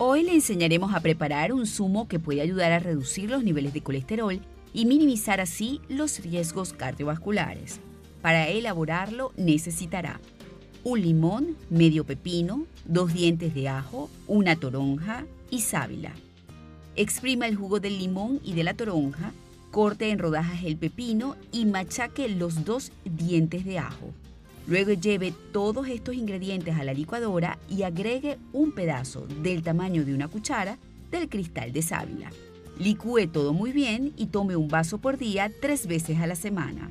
Hoy le enseñaremos a preparar un zumo que puede ayudar a reducir los niveles de colesterol y minimizar así los riesgos cardiovasculares. Para elaborarlo necesitará un limón, medio pepino, dos dientes de ajo, una toronja y sábila. Exprima el jugo del limón y de la toronja, corte en rodajas el pepino y machaque los dos dientes de ajo. Luego lleve todos estos ingredientes a la licuadora y agregue un pedazo del tamaño de una cuchara del cristal de sábila. Licúe todo muy bien y tome un vaso por día tres veces a la semana.